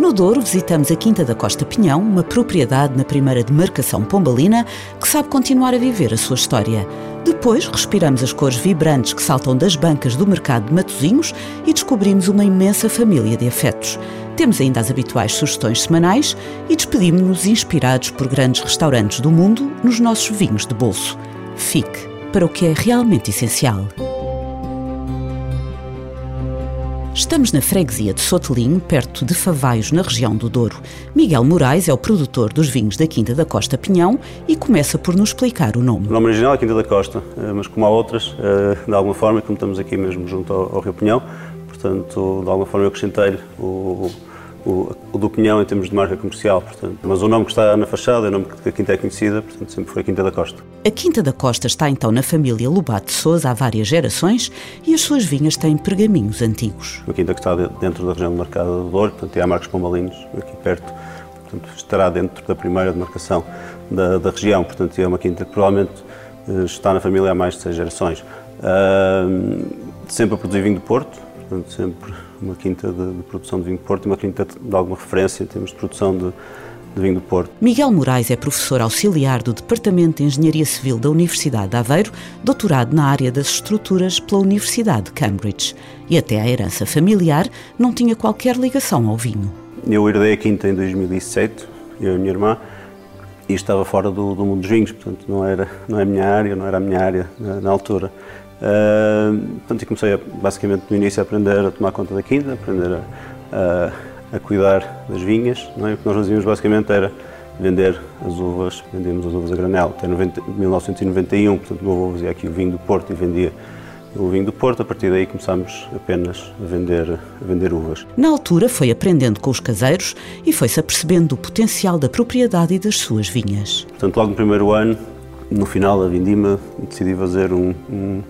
No Douro, visitamos a Quinta da Costa Pinhão, uma propriedade na primeira demarcação pombalina que sabe continuar a viver a sua história. Depois, respiramos as cores vibrantes que saltam das bancas do mercado de Matozinhos e descobrimos uma imensa família de afetos. Temos ainda as habituais sugestões semanais e despedimos-nos inspirados por grandes restaurantes do mundo nos nossos vinhos de bolso. Fique para o que é realmente essencial. Estamos na freguesia de Sotelinho, perto de Favaios, na região do Douro. Miguel Moraes é o produtor dos vinhos da Quinta da Costa Pinhão e começa por nos explicar o nome. O nome original é Quinta da Costa, eh, mas como há outras, eh, de alguma forma, como estamos aqui mesmo junto ao, Rio Pinhão, portanto, de alguma forma eu acrescentei o, o, o do Pinhão em termos de marca comercial, portanto. Mas o nome que está na fachada é o nome que a Quinta é conhecida, portanto sempre foi a Quinta da Costa. A Quinta da Costa está então na família Lobato de Souza há várias gerações e as suas vinhas têm pergaminhos antigos. A Quinta que está dentro da região do Mercado do Douro, portanto, e há Marcos Pombalinos aqui perto, portanto, estará dentro da primeira demarcação da, da região, portanto, é uma quinta que provavelmente eh, está na família há mais de seis gerações. Uh, sempre a produzir vinho do Porto, portanto, sempre uma quinta de, de, produção de vinho do Porto e uma quinta de alguma referência em termos de produção de, de vinho do Porto. Miguel Moraes é professor auxiliar do Departamento de Engenharia Civil da Universidade de Aveiro, doutorado na área das estruturas pela Universidade de Cambridge. E até a herança familiar não tinha qualquer ligação ao vinho. Eu herdei a quinta em 2007, eu e a minha irmã, e estava fora do, do mundo dos vinhos, portanto não era, não é a minha área, não era a minha área na, na altura. Uh, portanto, comecei a, basicamente no início a aprender a tomar conta da quinta, a aprender a, a, a cuidar das vinhas. É? O que nós fazíamos basicamente era vender as uvas, vendíamos as uvas a granel. Até 90, 1991, portanto, o meu avô fazia aqui o vinho do Porto e vendia o vinho do Porto. A partir daí começámos apenas a vender, a vender uvas. Na altura foi aprendendo com os caseiros e foi-se apercebendo do potencial da propriedade e das suas vinhas. Portanto, logo no primeiro ano, no final da vindima, decidi fazer um, um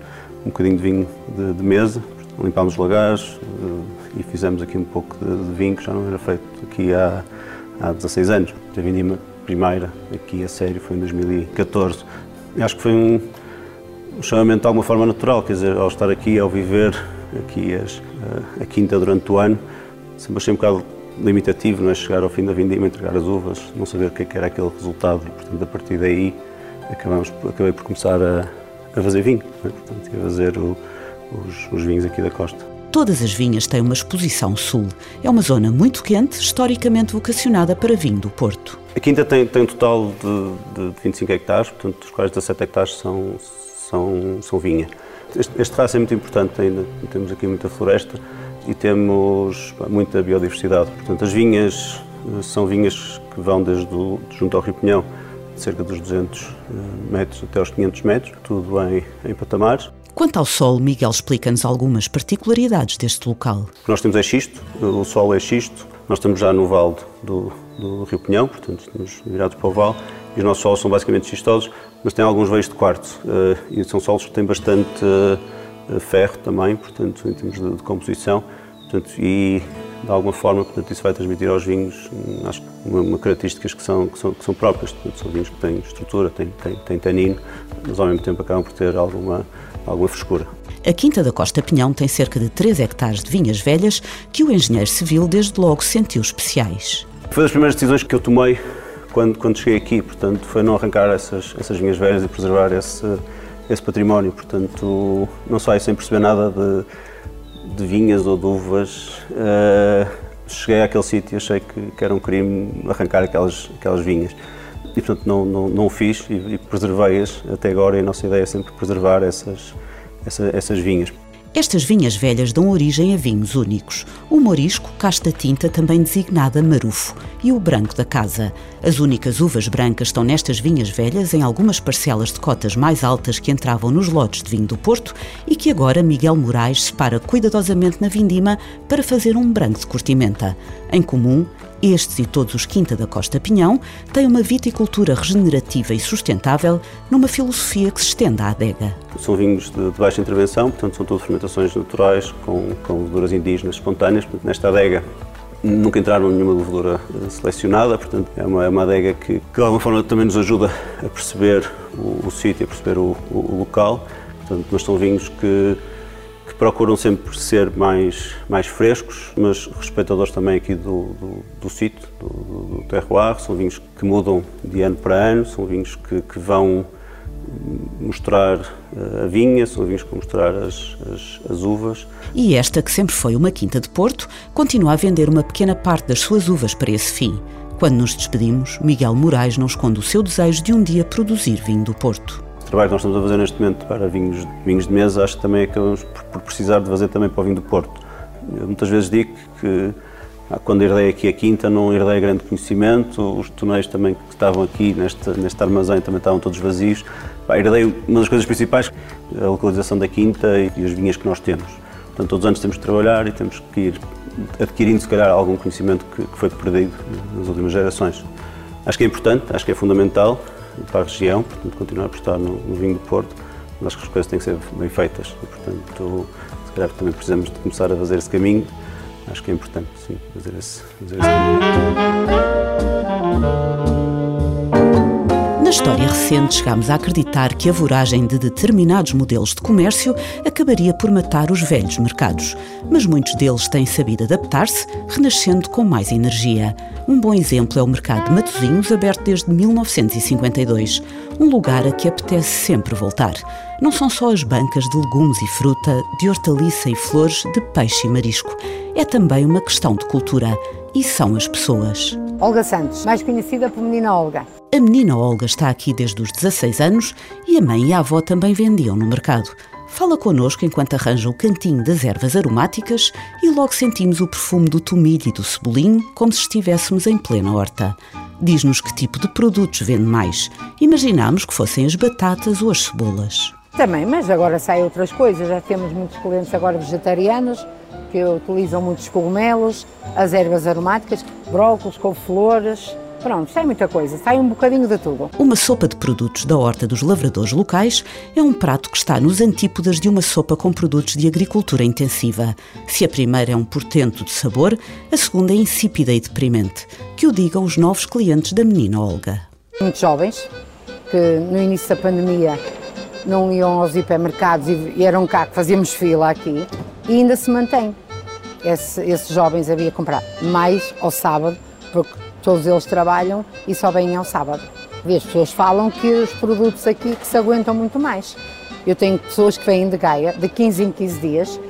um bocadinho de vinho de, de mesa, limpámos os lagares uh, e fizemos aqui um pouco de, de, vinho que já não era feito aqui há, há 16 anos. A vindima primeira aqui a sério foi em 2014. E acho que foi um, um chamamento de alguma forma natural, quer dizer, ao estar aqui, ao viver aqui as, a, a quinta durante o ano, sempre achei um bocado limitativo, não é? chegar ao fim da vindima, entregar as uvas, não saber o que, é que era aquele resultado. E, portanto, a partir daí acabamos, acabei por começar a, a fazer vinho, né? portanto, a fazer o, os, os vinhos aqui da costa. Todas as vinhas têm uma exposição sul. É uma zona muito quente, historicamente vocacionada para vinho do Porto. A quinta tem, tem um total de, de 25 hectares, portanto, dos quais 17 hectares são, são, são vinha. Este, este terraço é muito importante ainda, temos aqui muita floresta e temos muita biodiversidade. Portanto, as vinhas eh, são vinhas que vão desde o, junto ao Rio Pinhão cerca dos 200 eh, metros até aos 500 metros, tudo em, em patamares. Quanto ao sol, Miguel explica-nos algumas particularidades deste local. Nós temos é xisto, o sol é xisto, nós estamos já no vale do, do Rio Pinhão, portanto estamos virados para o vale, e os nossos solos são basicamente xistosos, mas têm alguns veios de quartzo, uh, e são solos que têm bastante uh, ferro também, portanto em termos de, de composição, portanto, e de alguma forma, portanto, isso vai transmitir aos vinhos, hum, acho uma, uma características que são, que são, que são próprias. Portanto, são vinhos que têm estrutura, têm, têm, têm tanino, mas ao mesmo tempo acabam por ter alguma, alguma frescura. A Quinta da Costa Pinhão tem cerca de 3 hectares de vinhas velhas que o engenheiro civil desde logo sentiu especiais. Foi das primeiras decisões que eu tomei quando, quando cheguei aqui, portanto, foi não arrancar essas, essas vinhas velhas e preservar esse, esse património. Portanto, não saio sem perceber nada de de vinhas ou de uvas, uh, cheguei àquele sítio e achei que, que, era um crime arrancar aquelas, aquelas vinhas. E, portanto, não, não, não o fiz e, e preservei-as até agora e a nossa ideia é sempre preservar essas, essa, essas vinhas. Estas vinhas velhas dão origem a vinhos únicos. O morisco, casta tinta, também designada marufo, e o branco da casa. As únicas uvas brancas estão nestas vinhas velhas em algumas parcelas de cotas mais altas que entravam nos lotes de vinho do Porto e que agora Miguel Moraes separa cuidadosamente na vindima para fazer um branco de curtimenta. Em comum, Estes e todos os Quinta da Costa Pinhão têm uma viticultura regenerativa e sustentável numa filosofia que se estende à adega. São vinhos de, de baixa intervenção, portanto são todas fermentações naturais com, com leveduras indígenas espontâneas. Portanto, nesta adega nunca entraram nenhuma levedura eh, selecionada, portanto é uma, é uma adega que, que de alguma forma também nos ajuda a perceber o, o sítio, a perceber o, o, o local. Portanto, mas são vinhos que procuram sempre ser mais, mais frescos, mas respeitadores também aqui do, do, do sítio, do, do, terroir. São vinhos que mudam de ano para ano, são vinhos que, que vão mostrar eh, a vinha, são vinhos que vão mostrar as, as, as, uvas. E esta, que sempre foi uma quinta de Porto, continua a vender uma pequena parte das suas uvas para esse fim. Quando nos despedimos, Miguel Moraes não esconde o seu desejo de um dia produzir vinho do Porto trabalho que nós estamos a fazer neste momento para vinhos, vinhos de mesa, acho que também acabamos por precisar de fazer também para o vinho do Porto. Eu muitas vezes digo que ah, quando herdei aqui a quinta não herdei grande conhecimento, os tonéis também que estavam aqui neste, neste armazém também estavam todos vazios. herdei uma das coisas principais, a localização da quinta e as vinhas que nós temos. Portanto, todos os anos temos que trabalhar e temos que ir adquirindo, se calhar, algum conhecimento que, que foi perdido nas últimas gerações. Acho que é importante, acho que é fundamental, para a região, portanto, continuar a apostar no, no vinho do Porto, mas acho que as coisas têm que ser bem feitas e, portanto, se calhar também precisamos de começar a fazer esse caminho. Acho que é importante, sim, fazer esse, fazer esse caminho. Na história recente, chegámos a acreditar que a voragem de determinados modelos de comércio acabaria por matar os velhos mercados. Mas muitos deles têm sabido adaptar-se, renascendo com mais energia. Um bom exemplo é o mercado de Matosinhos, aberto desde 1952. Um lugar a que apetece sempre voltar. Não são só as bancas de legumes e fruta, de hortaliça e flores, de peixe e marisco. É também uma questão de cultura. E são as pessoas. Olga Santos, mais conhecida por Menina Olga. A menina Olga está aqui desde os 16 anos e a mãe e a avó também vendiam no mercado. Fala connosco enquanto arranja o cantinho das ervas aromáticas e logo sentimos o perfume do tomilho e do cebolinho como se estivéssemos em plena horta. Diz-nos que tipo de produtos vende mais. Imaginámos que fossem as batatas ou as cebolas. Também, mas agora saem outras coisas. Já temos muitos clientes agora vegetarianos que utilizam muitos cogumelos, as ervas aromáticas, brócolis, couve-flores, Pronto, sai muita coisa, sai um bocadinho de tudo. Uma sopa de produtos da horta dos lavradores locais é um prato que está nos antípodas de uma sopa com produtos de agricultura intensiva. Se a primeira é um portento de sabor, a segunda é insípida e deprimente. Que o digam os novos clientes da menina Olga. Muitos jovens que no início da pandemia não iam aos hipermercados e eram cá que fazíamos fila aqui e ainda se mantém. Esse, esses jovens havia comprar mais ao sábado, porque Todos eles trabalham e só vêm ao sábado. E as pessoas falam que os produtos aqui que se aguentam muito mais. Eu tenho pessoas que vêm de Gaia de 15 em 15 dias,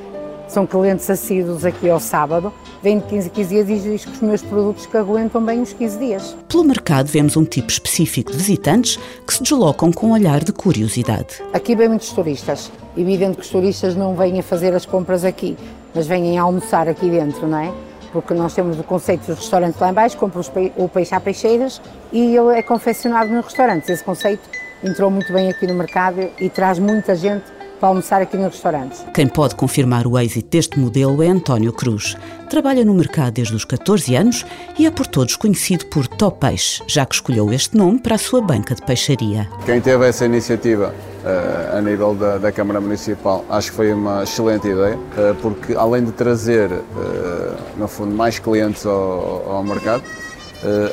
são clientes assíduos aqui ao sábado, vêm de 15 em 15 dias e dizem que os meus produtos que aguentam bem os 15 dias. Pelo mercado vemos um tipo específico de visitantes que se deslocam com um olhar de curiosidade. Aqui vêm muitos turistas. Evidente que os turistas não vêm a fazer as compras aqui, mas vêm a almoçar aqui dentro, não é? porque nós temos o conceito dos restaurantes lá embaixo, compra o peixe à peixeiras e ele é confeccionado nos restaurantes. Esse conceito entrou muito bem aqui no mercado e traz muita gente para almoçar aqui nos restaurantes. Quem pode confirmar o êxito deste modelo é António Cruz. Trabalha no mercado desde os 14 anos e é por todos conhecido por Top Peixe, já que escolheu este nome para a sua banca de peixaria. Quem teve essa iniciativa uh, a nível da, da, Câmara Municipal, acho que foi uma excelente ideia, uh, porque além de trazer, uh, no fundo, mais clientes ao, ao mercado,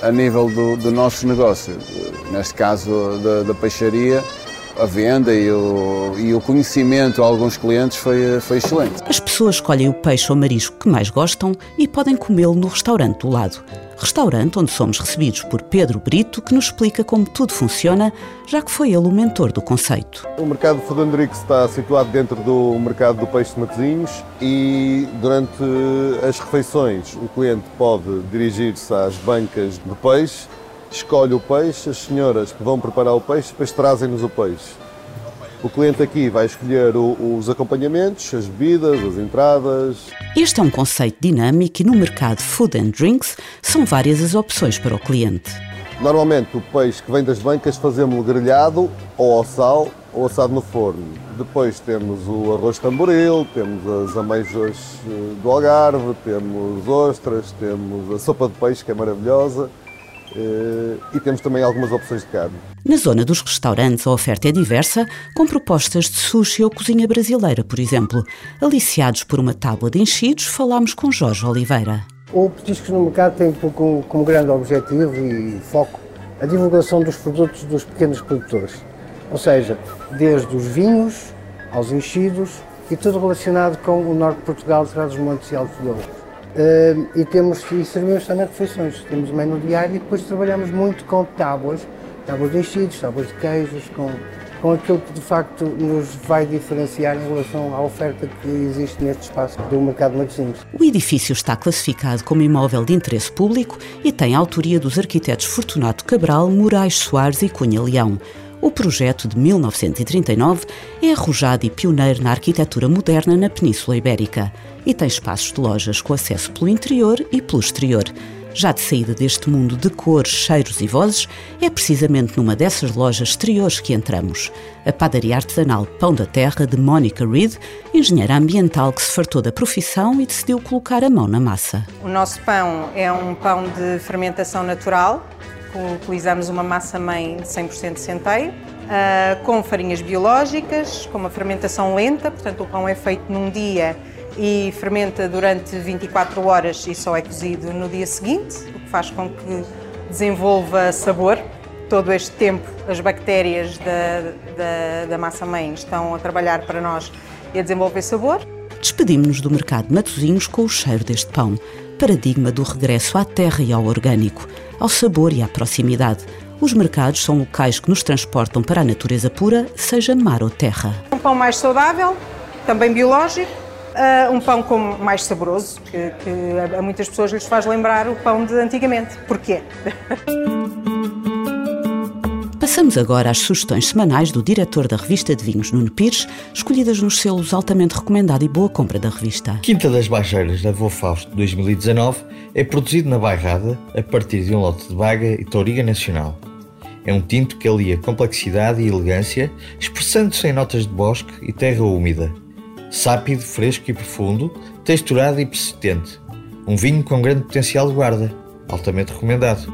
a nível do, do nosso negócio, neste caso da, da peixaria, a venda e o, e o conhecimento a alguns clientes foi, foi excelente. As pessoas escolhem o peixe ou marisco que mais gostam e podem comê-lo no restaurante do lado. Restaurante onde somos recebidos por Pedro Brito, que nos explica como tudo funciona, já que foi ele o mentor do conceito. O mercado de Fodandrix está situado dentro do mercado do peixe de Matosinhos e durante as refeições o cliente pode dirigir-se às bancas de peixe escolhe o peixe, as senhoras vão preparar o peixe, depois trazem-nos o peixe. O cliente aqui vai escolher o, os acompanhamentos, as bebidas, as entradas. Este é um conceito dinâmico e no mercado Food and Drinks são várias as opções para o cliente. Normalmente o peixe que vem das bancas fazemos-lo grelhado ou ao sal ou assado no forno. Depois temos o arroz tamboril, temos as ameijas eh, do Algarve, temos ostras, temos a sopa de peixe que é maravilhosa e temos também algumas opções de carne. Na zona dos restaurantes, a oferta é diversa, com propostas de sushi ou cozinha brasileira, por exemplo. Aliciados por uma tábua de enchidos, falámos com Jorge Oliveira. O Petiscos no Mercado tem como, como grande objetivo e foco a divulgação dos produtos dos pequenos produtores. Ou seja, desde os vinhos aos enchidos e tudo relacionado com o norte de Portugal, Trás dos Montes e Alto Douro. Uh, e temos e servimos também refeições. Temos menu diário e depois trabalhamos muito com tábuas, tábuas de enchidos, tábuas de queijos, com, com aquilo que de facto nos vai diferenciar em relação à oferta que existe neste espaço do mercado de Matosinhos. O edifício está classificado como imóvel de interesse público e tem a autoria dos arquitetos Fortunato Cabral, Moraes Soares e Cunha Leão. O projeto de 1939 é arrojado e pioneiro na arquitetura moderna na Península Ibérica e tem espaços de lojas com acesso pelo interior e pelo exterior. Já de saída deste mundo de cores, cheiros e vozes, é precisamente numa dessas lojas exteriores que entramos. A padaria artesanal Pão da Terra de Monica Reed, engenheira ambiental que se fartou da profissão e decidiu colocar a mão na massa. O nosso pão é um pão de fermentação natural, utilizamos uma massa-mãe de 100% centeio, uh, com farinhas biológicas, com uma fermentação lenta, portanto o pão é feito num dia e fermenta durante 24 horas e só é cozido no dia seguinte, o que faz com que desenvolva sabor. Todo este tempo as bactérias da, da, da massa-mãe estão a trabalhar para nós e a desenvolver sabor. Despedimos-nos do mercado de Matosinhos com o cheiro deste pão, paradigma do regresso à terra e ao orgânico, ao sabor e à proximidade. Os mercados são locais que nos transportam para a natureza pura, seja mar ou terra. Um pão mais saudável, também biológico, uh, um pão com mais saboroso, que, que a muitas pessoas lhes faz lembrar o pão de antigamente. Porquê? Passamos agora às sugestões semanais do diretor da revista de vinhos, Nuno Pires, escolhidas nos selos altamente recomendado e boa compra da revista. Quinta das Baixeiras da Vô Fausto 2019 é produzido na Bairrada a partir de um lote de baga e touriga nacional. É um tinto que alia complexidade e elegância, expressando-se em notas de bosque e terra úmida. Sápido, fresco e profundo, texturado e persistente. Um vinho com grande potencial de guarda, altamente recomendado.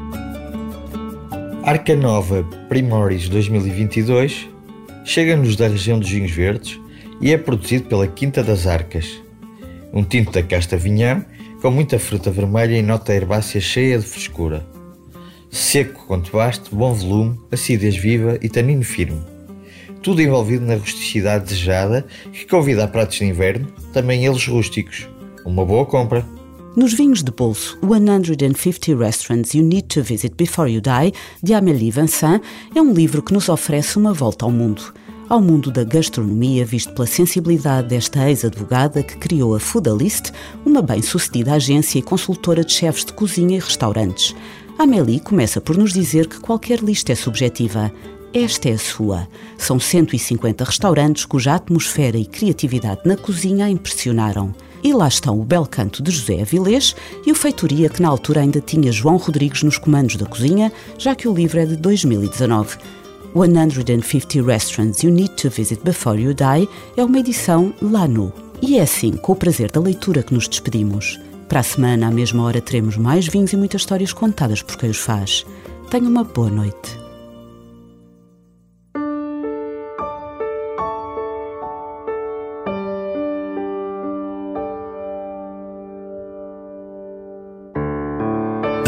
Arca Nova Primoris 2022 chega-nos da região dos vinhos verdes e é produzido pela Quinta das Arcas. Um tinto da casta vinhão com muita fruta vermelha e nota herbácea cheia de frescura. Seco quanto baste, bom volume, acidez viva e tanino firme. Tudo envolvido na rusticidade desejada que convida a pratos de inverno, também eles rústicos. Uma boa compra! Nos vinhos de bolso, 150 Restaurants You Need to Visit Before You Die, de Amélie Vincent, é um livro que nos oferece uma volta ao mundo. Ao mundo da gastronomia, visto pela sensibilidade desta ex-advogada que criou a Foodalist, uma bem-sucedida agência e consultora de chefes de cozinha e restaurantes. Amélie começa por nos dizer que qualquer lista é subjetiva. Esta é a sua. São 150 restaurantes cuja atmosfera e criatividade na cozinha a impressionaram. E lá estão o bel canto de José Avilés e o feitoria que na altura ainda tinha João Rodrigues nos comandos da cozinha, já que o livro é de 2019. 150 Restaurants You Need to Visit Before You Die é uma edição Lano. E é assim, com o prazer da leitura, que nos despedimos. Para a semana, à mesma hora, teremos mais vinhos e muitas histórias contadas por quem os faz. Tenha uma boa noite.